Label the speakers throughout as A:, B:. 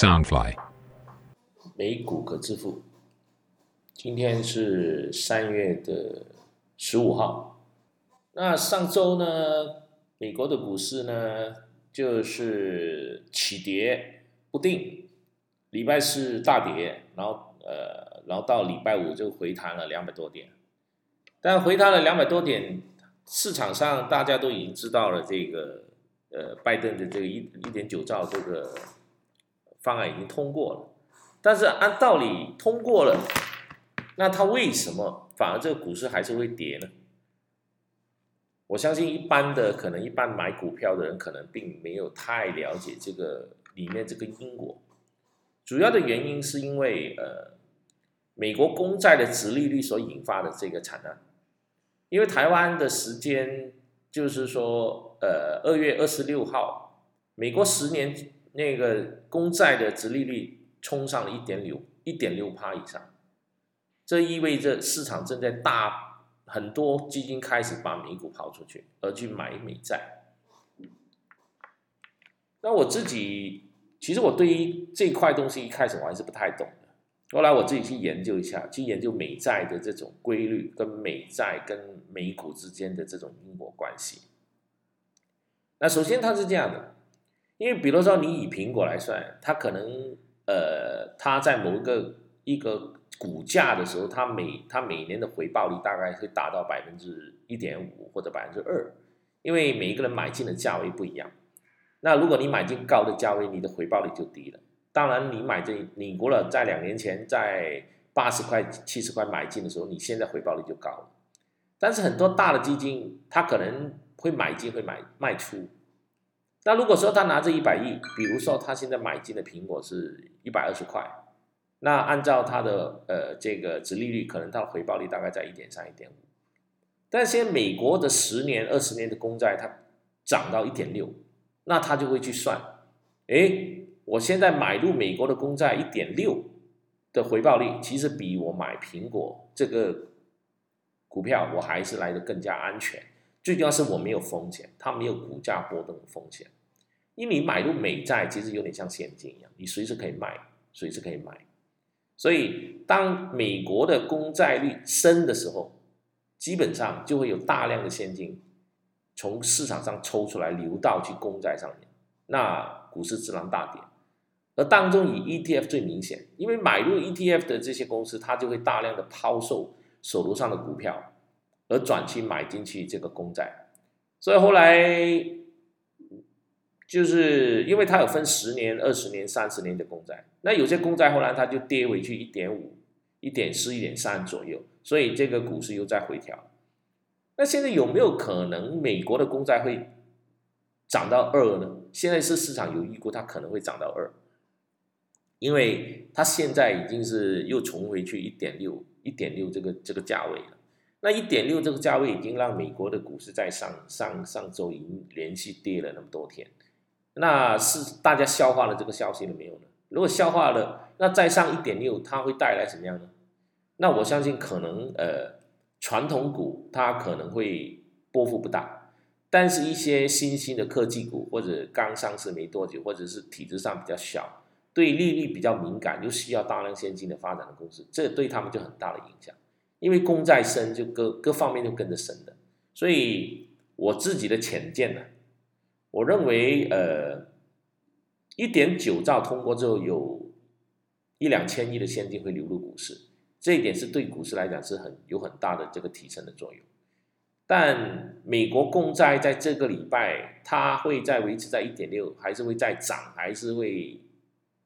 A: Soundfly。
B: 美股可致富。今天是三月的十五号。那上周呢，美国的股市呢就是起跌不定，礼拜四大跌，然后呃，然后到礼拜五就回弹了两百多点。但回弹了两百多点，市场上大家都已经知道了这个呃，拜登的这个一一点九兆这个方案已经通过了。但是按道理通过了，那它为什么反而这个股市还是会跌呢？我相信一般的可能一般买股票的人可能并没有太了解这个里面这个因果。主要的原因是因为呃，美国公债的殖利率所引发的这个惨案。因为台湾的时间就是说呃二月二十六号，美国十年那个公债的殖利率。冲上了一点六一点六趴以上，这意味着市场正在大很多基金开始把美股抛出去，而去买美债。那我自己其实我对于这块东西一开始我还是不太懂的，后来我自己去研究一下，去研究美债的这种规律，跟美债跟美股之间的这种因果关系。那首先它是这样的，因为比如说你以苹果来算，它可能。呃，它在某一个一个股价的时候，它每它每年的回报率大概会达到百分之一点五或者百分之二，因为每一个人买进的价位不一样。那如果你买进高的价位，你的回报率就低了。当然，你买这你如果在两年前在八十块、七十块买进的时候，你现在回报率就高了。但是很多大的基金，它可能会买进会买卖出。那如果说他拿着一百亿，比如说他现在买进的苹果是一百二十块，那按照他的呃这个值利率，可能他的回报率大概在一点三、一点五。但现在美国的十年、二十年的公债它涨到一点六，那他就会去算，哎，我现在买入美国的公债一点六的回报率，其实比我买苹果这个股票，我还是来的更加安全。最重要是我没有风险，它没有股价波动的风险。因为你买入美债，其实有点像现金一样，你随时可以卖，随时可以买。所以，当美国的公债率升的时候，基本上就会有大量的现金从市场上抽出来，流到去公债上面，那股市自然大跌。而当中以 ETF 最明显，因为买入 ETF 的这些公司，它就会大量的抛售手头上的股票。而转期买进去这个公债，所以后来就是因为它有分十年、二十年、三十年的公债，那有些公债后来它就跌回去一点五、一点四、一点三左右，所以这个股市又在回调。那现在有没有可能美国的公债会涨到二呢？现在是市场有预估它可能会涨到二，因为它现在已经是又重回去一点六、一点六这个这个价位了。那一点六这个价位已经让美国的股市在上上上周已经连续跌了那么多天，那是大家消化了这个消息了没有呢？如果消化了，那再上一点六，它会带来什么样呢？那我相信可能呃，传统股它可能会波幅不大，但是一些新兴的科技股或者刚上市没多久，或者是体制上比较小，对利率比较敏感又需要大量现金的发展的公司，这对他们就很大的影响。因为公债升，就各各方面都跟着升的，所以我自己的浅见呢，我认为呃，一点九兆通过之后，有一两千亿的现金会流入股市，这一点是对股市来讲是很有很大的这个提升的作用。但美国公债在这个礼拜，它会再维持在一点六，还是会再涨，还是会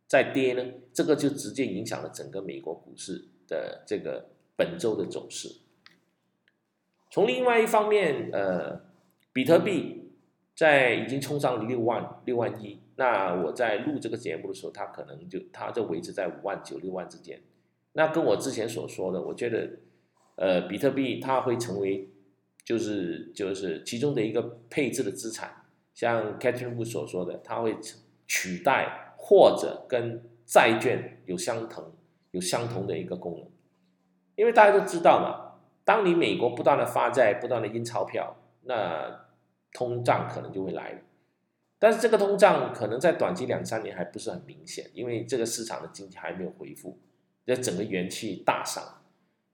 B: 再跌呢？这个就直接影响了整个美国股市的这个。本周的走势。从另外一方面，呃，比特币在已经冲上了六万六万一。那我在录这个节目的时候，它可能就它就维持在五万九六万之间。那跟我之前所说的，我觉得，呃，比特币它会成为就是就是其中的一个配置的资产。像 Catherine 所说的，它会取代或者跟债券有相同有相同的一个功能。因为大家都知道嘛，当你美国不断的发债、不断的印钞票，那通胀可能就会来了。但是这个通胀可能在短期两三年还不是很明显，因为这个市场的经济还没有恢复，这整个元气大伤。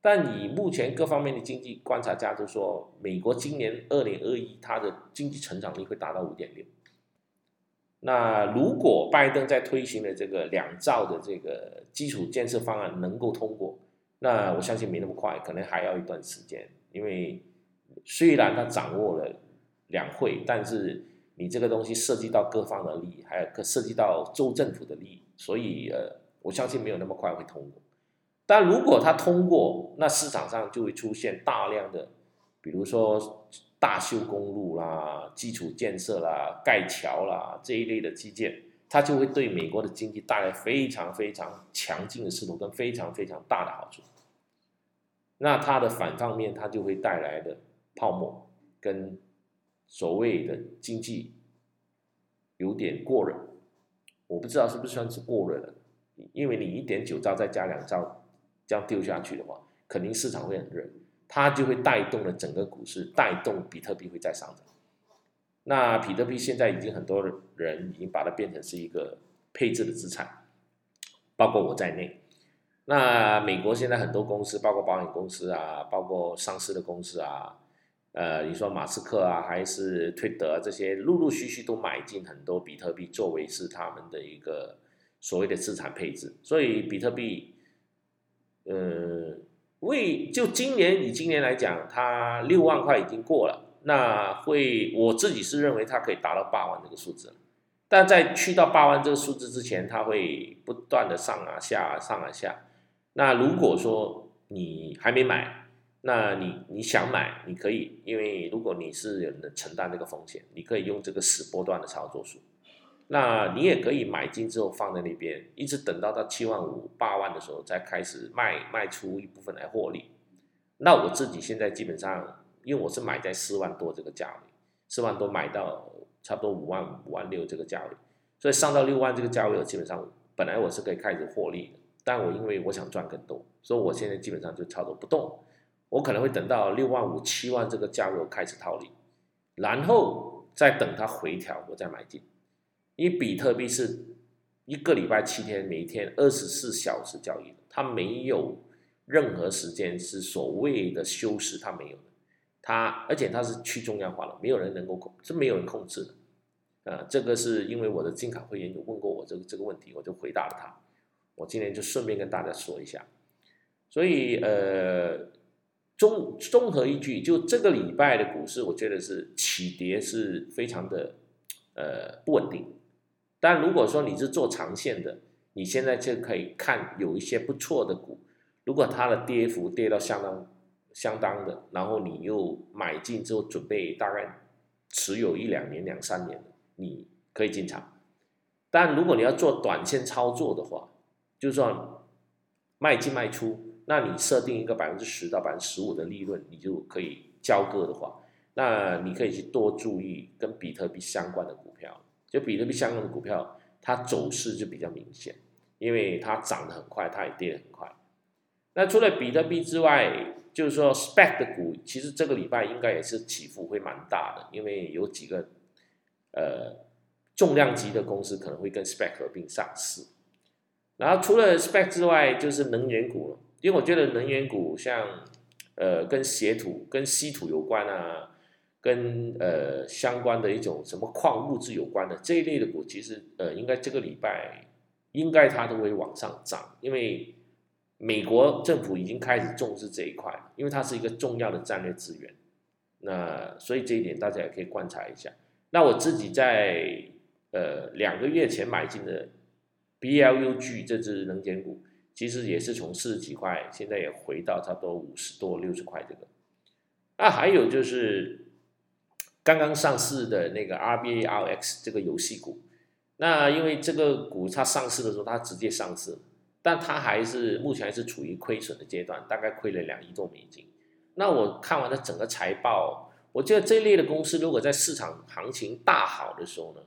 B: 但以目前各方面的经济观察家都说，美国今年二零二一它的经济成长率会达到五点六。那如果拜登在推行的这个两兆的这个基础建设方案能够通过，那我相信没那么快，可能还要一段时间。因为虽然他掌握了两会，但是你这个东西涉及到各方的利益，还有涉及到州政府的利益，所以呃，我相信没有那么快会通过。但如果他通过，那市场上就会出现大量的，比如说大修公路啦、基础建设啦、盖桥啦这一类的基建，它就会对美国的经济带来非常非常强劲的势头跟非常非常大的好处。那它的反方面，它就会带来的泡沫跟所谓的经济有点过热，我不知道是不是算是过热了，因为你一点九兆再加两兆。这样丢下去的话，肯定市场会很热，它就会带动了整个股市，带动比特币会再上涨。那比特币现在已经很多人已经把它变成是一个配置的资产，包括我在内。那美国现在很多公司，包括保险公司啊，包括上市的公司啊，呃，你说马斯克啊，还是推德这些，陆陆续续都买进很多比特币，作为是他们的一个所谓的资产配置。所以比特币。呃，为就今年以今年来讲，它六万块已经过了，那会我自己是认为它可以达到八万这个数字，但在去到八万这个数字之前，它会不断的上啊下啊上啊下。那如果说你还没买，那你你想买，你可以，因为如果你是有能承担这个风险，你可以用这个死波段的操作数。那你也可以买进之后放在那边，一直等到到七万五、八万的时候再开始卖卖出一部分来获利。那我自己现在基本上，因为我是买在四万多这个价位，四万多买到差不多五万、五万六这个价位，所以上到六万这个价位，我基本上本来我是可以开始获利的，但我因为我想赚更多，所以我现在基本上就操作不动，我可能会等到六万五、七万这个价位我开始套利，然后再等它回调，我再买进。因为比特币是一个礼拜七天，每天二十四小时交易的，它没有任何时间是所谓的休息，它没有的。它而且它是去中央化的，没有人能够控，是没有人控制的。呃，这个是因为我的金卡会员有问过我这个这个问题，我就回答了他。我今天就顺便跟大家说一下。所以呃，综综合一句，就这个礼拜的股市，我觉得是起跌是非常的呃不稳定。但如果说你是做长线的，你现在就可以看有一些不错的股，如果它的跌幅跌到相当相当的，然后你又买进之后准备大概持有一两年、两三年，你可以进场。但如果你要做短线操作的话，就算卖进卖出，那你设定一个百分之十到百分之十五的利润，你就可以交割的话，那你可以去多注意跟比特币相关的股票。就比特币相关的股票，它走势就比较明显，因为它涨得很快，它也跌得很快。那除了比特币之外，就是说，spec 的股，其实这个礼拜应该也是起伏会蛮大的，因为有几个呃重量级的公司可能会跟 spec 合并上市。然后除了 spec 之外，就是能源股了，因为我觉得能源股像呃跟稀土、跟稀土有关啊。跟呃相关的一种什么矿物质有关的这一类的股，其实呃应该这个礼拜应该它都会往上涨，因为美国政府已经开始重视这一块，因为它是一个重要的战略资源。那所以这一点大家也可以观察一下。那我自己在呃两个月前买进的 BLUG 这只能源股，其实也是从四十几块，现在也回到差不多五十多六十块这个。那还有就是。刚刚上市的那个 RBARX 这个游戏股，那因为这个股它上市的时候它直接上市，但它还是目前还是处于亏损的阶段，大概亏了两亿多美金。那我看完了整个财报，我觉得这类的公司如果在市场行情大好的时候呢，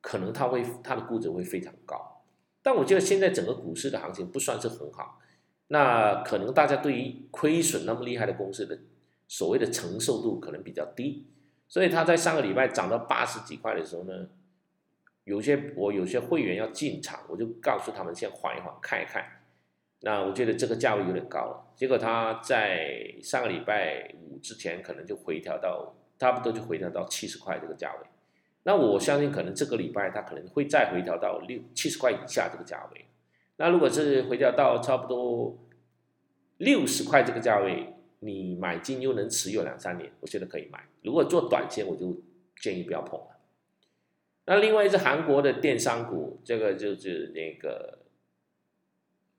B: 可能它会它的估值会非常高。但我觉得现在整个股市的行情不算是很好，那可能大家对于亏损那么厉害的公司的所谓的承受度可能比较低。所以它在上个礼拜涨到八十几块的时候呢，有些我有些会员要进场，我就告诉他们先缓一缓，看一看。那我觉得这个价位有点高了，结果他在上个礼拜五之前可能就回调到差不多就回调到七十块这个价位。那我相信可能这个礼拜它可能会再回调到六七十块以下这个价位。那如果是回调到差不多六十块这个价位，你买进又能持有两三年，我觉得可以买。如果做短线，我就建议不要碰了。那另外一只韩国的电商股，这个就是那个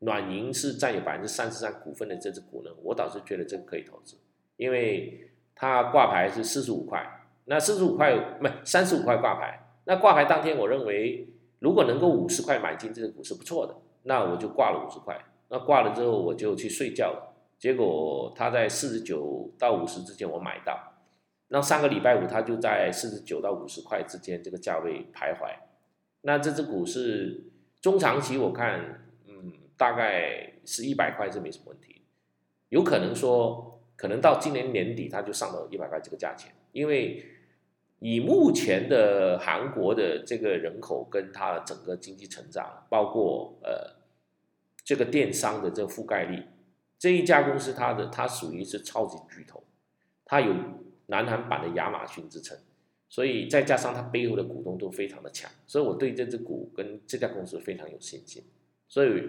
B: 暖银是占有百分之三十三股份的这只股呢，我倒是觉得这个可以投资，因为它挂牌是四十五块，那四十五块不三十五块挂牌，那挂牌当天我认为如果能够五十块买进这个股是不错的，那我就挂了五十块，那挂了之后我就去睡觉了，结果它在四十九到五十之间我买到。那上个礼拜五，它就在四十九到五十块之间这个价位徘徊。那这只股是中长期，我看，嗯，大概是一百块是没什么问题。有可能说，可能到今年年底它就上到一百块这个价钱，因为以目前的韩国的这个人口跟它整个经济成长，包括呃这个电商的这个覆盖率，这一家公司它的它属于是超级巨头，它有。南韩版的亚马逊之称，所以再加上它背后的股东都非常的强，所以我对这只股跟这家公司非常有信心。所以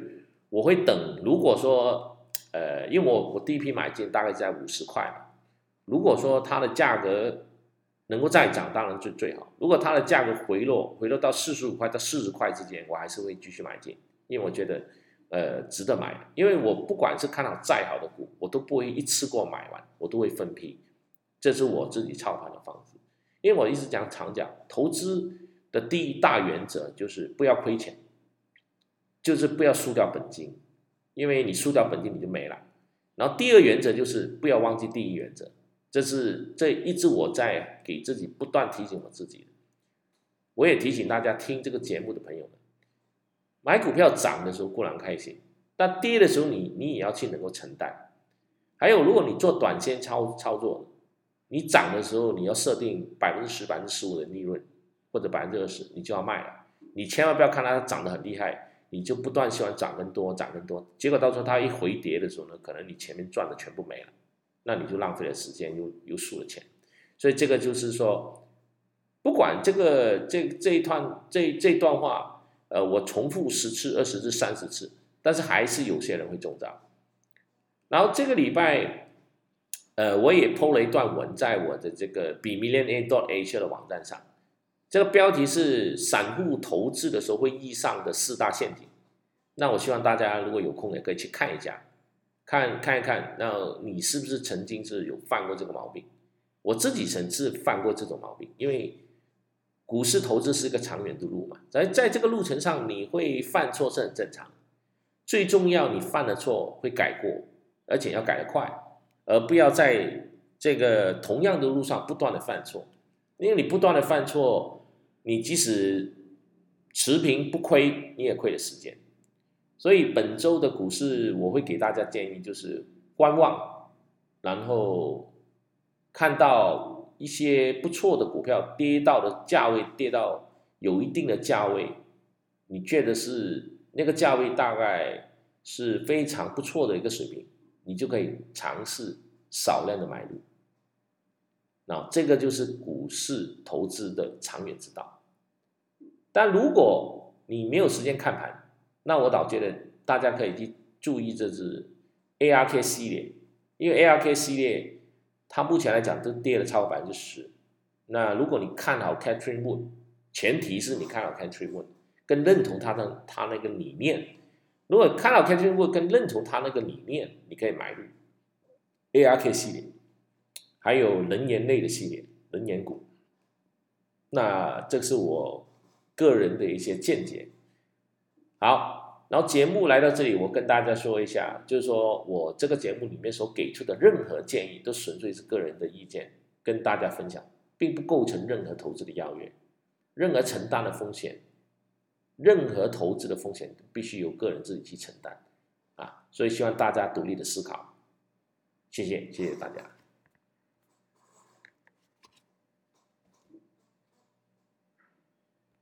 B: 我会等，如果说，呃，因为我我第一批买进大概在五十块嘛，如果说它的价格能够再涨，当然就最好。如果它的价格回落，回落到四十五块到四十块之间，我还是会继续买进，因为我觉得，呃，值得买。因为我不管是看到再好的股，我都不会一次过买完，我都会分批。这是我自己操盘的方式，因为我一直讲常讲，投资的第一大原则就是不要亏钱，就是不要输掉本金，因为你输掉本金你就没了。然后第二原则就是不要忘记第一原则，这是这一直我在给自己不断提醒我自己我也提醒大家听这个节目的朋友们，买股票涨的时候固然开心，但跌的时候你你也要去能够承担。还有如果你做短线操操作。你涨的时候，你要设定百分之十、百分之十五的利润，或者百分之二十，你就要卖了。你千万不要看它涨得很厉害，你就不断希望涨更多、涨更多。结果到时候它一回跌的时候呢，可能你前面赚的全部没了，那你就浪费了时间，又又输了钱。所以这个就是说，不管这个这这一段这这段话，呃，我重复十次、二十次、三十次，但是还是有些人会中招。然后这个礼拜。呃，我也 PO 了一段文在我的这个 B Million A dot Asia 的网站上，这个标题是散户投资的时候会遇上的四大陷阱。那我希望大家如果有空也可以去看一下，看看一看，那你是不是曾经是有犯过这个毛病？我自己曾是犯过这种毛病，因为股市投资是一个长远的路嘛，在在这个路程上你会犯错是很正常，最重要你犯了错会改过，而且要改得快。而不要在这个同样的路上不断的犯错，因为你不断的犯错，你即使持平不亏，你也亏了时间。所以本周的股市，我会给大家建议就是观望，然后看到一些不错的股票跌到的价位，跌到有一定的价位，你觉得是那个价位大概是非常不错的一个水平。你就可以尝试少量的买入，那这个就是股市投资的长远之道。但如果你没有时间看盘，那我倒觉得大家可以去注意这只 ARK 系列，因为 ARK 系列它目前来讲都跌了超过百分之十。那如果你看好 Catherine Wood，前提是你看好 Catherine Wood，跟认同他的他那个理念。如果看到 Catherine Wood 跟认同他那个理念，你可以买入 ARK 系列，还有能源类的系列，能源股。那这是我个人的一些见解。好，然后节目来到这里，我跟大家说一下，就是说我这个节目里面所给出的任何建议，都纯粹是个人的意见，跟大家分享，并不构成任何投资的邀约，任何承担的风险。任何投资的风险必须由个人自己去承担，啊，所以希望大家独立的思考，谢谢，谢谢大家。